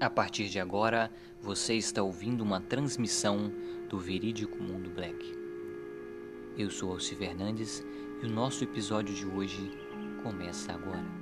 A partir de agora, você está ouvindo uma transmissão do Verídico Mundo Black. Eu sou Alci Fernandes e o nosso episódio de hoje começa agora.